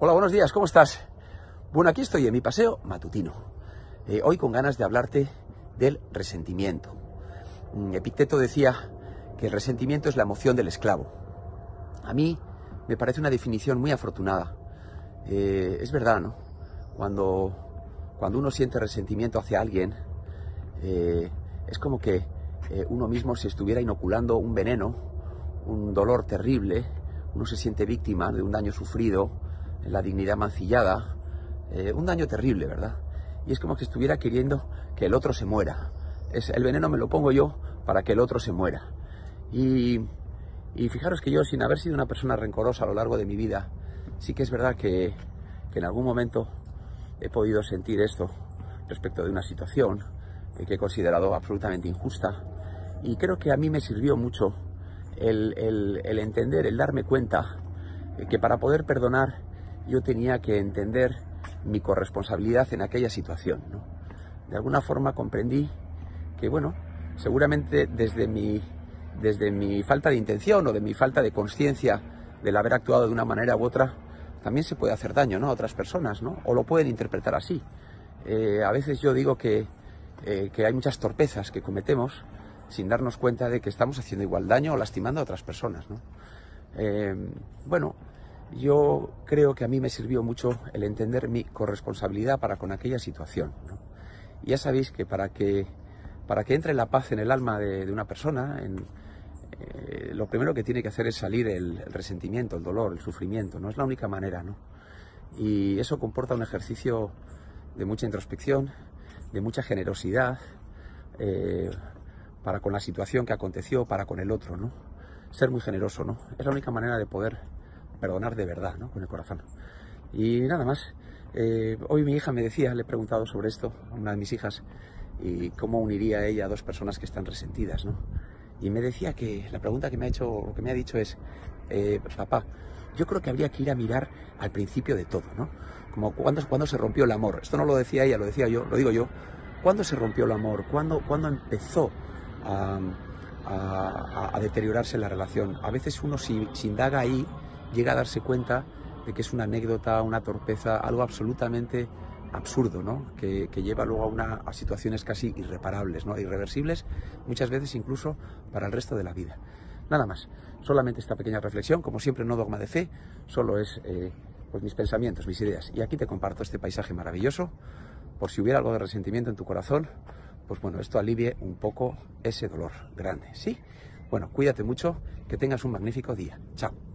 Hola, buenos días, ¿cómo estás? Bueno, aquí estoy en mi paseo matutino. Eh, hoy con ganas de hablarte del resentimiento. Mm, Epicteto decía que el resentimiento es la emoción del esclavo. A mí me parece una definición muy afortunada. Eh, es verdad, ¿no? Cuando, cuando uno siente resentimiento hacia alguien, eh, es como que uno mismo se estuviera inoculando un veneno, un dolor terrible, uno se siente víctima de un daño sufrido, la dignidad mancillada, eh, un daño terrible, ¿verdad? Y es como que estuviera queriendo que el otro se muera. Es, el veneno me lo pongo yo para que el otro se muera. Y, y fijaros que yo, sin haber sido una persona rencorosa a lo largo de mi vida, sí que es verdad que, que en algún momento he podido sentir esto respecto de una situación que he considerado absolutamente injusta. Y creo que a mí me sirvió mucho el, el, el entender, el darme cuenta que para poder perdonar yo tenía que entender mi corresponsabilidad en aquella situación. De alguna forma comprendí que, bueno, seguramente desde mi, desde mi falta de intención o de mi falta de conciencia del haber actuado de una manera u otra, también se puede hacer daño ¿no? a otras personas, ¿no? o lo pueden interpretar así. Eh, a veces yo digo que, eh, que hay muchas torpezas que cometemos sin darnos cuenta de que estamos haciendo igual daño o lastimando a otras personas. ¿no? Eh, bueno, yo creo que a mí me sirvió mucho el entender mi corresponsabilidad para con aquella situación. ya sabéis que para que, para que entre la paz en el alma de, una persona, eh, lo primero que tiene que hacer es salir el, el, resentimiento, el dolor, el sufrimiento. No es la única manera, ¿no? Y eso comporta un ejercicio de mucha introspección, de mucha generosidad eh, para con la situación que aconteció, para con el otro, ¿no? Ser muy generoso, ¿no? Es la única manera de poder perdonar de verdad, ¿no? Con el corazón. Y nada más. Eh, hoy mi hija me decía, le he preguntado sobre esto a una de mis hijas, y cómo uniría ella a dos personas que están resentidas, ¿no? Y me decía que la pregunta que me ha hecho, lo que me ha dicho es, eh, papá, yo creo que habría que ir a mirar al principio de todo, ¿no? Como cuando, cuando se rompió el amor. Esto no lo decía ella, lo decía yo, lo digo yo. ¿Cuándo se rompió el amor? ¿Cuándo, cuándo empezó a, a, a, deteriorarse la relación? A veces uno si, si indaga ahí llega a darse cuenta de que es una anécdota, una torpeza, algo absolutamente absurdo, ¿no? Que, lleva luego a, una, a situaciones casi irreparables, ¿no? irreversibles, muchas veces incluso para el resto de la vida. Nada más, solamente esta pequeña reflexión, como siempre no dogma de fe, solo es eh, pues mis pensamientos, mis ideas. Y aquí te comparto este paisaje maravilloso, por si hubiera algo de resentimiento en tu corazón, pues bueno, esto alivie un poco ese dolor grande, ¿sí? Bueno, cuídate mucho, que tengas un magnífico día. Chao.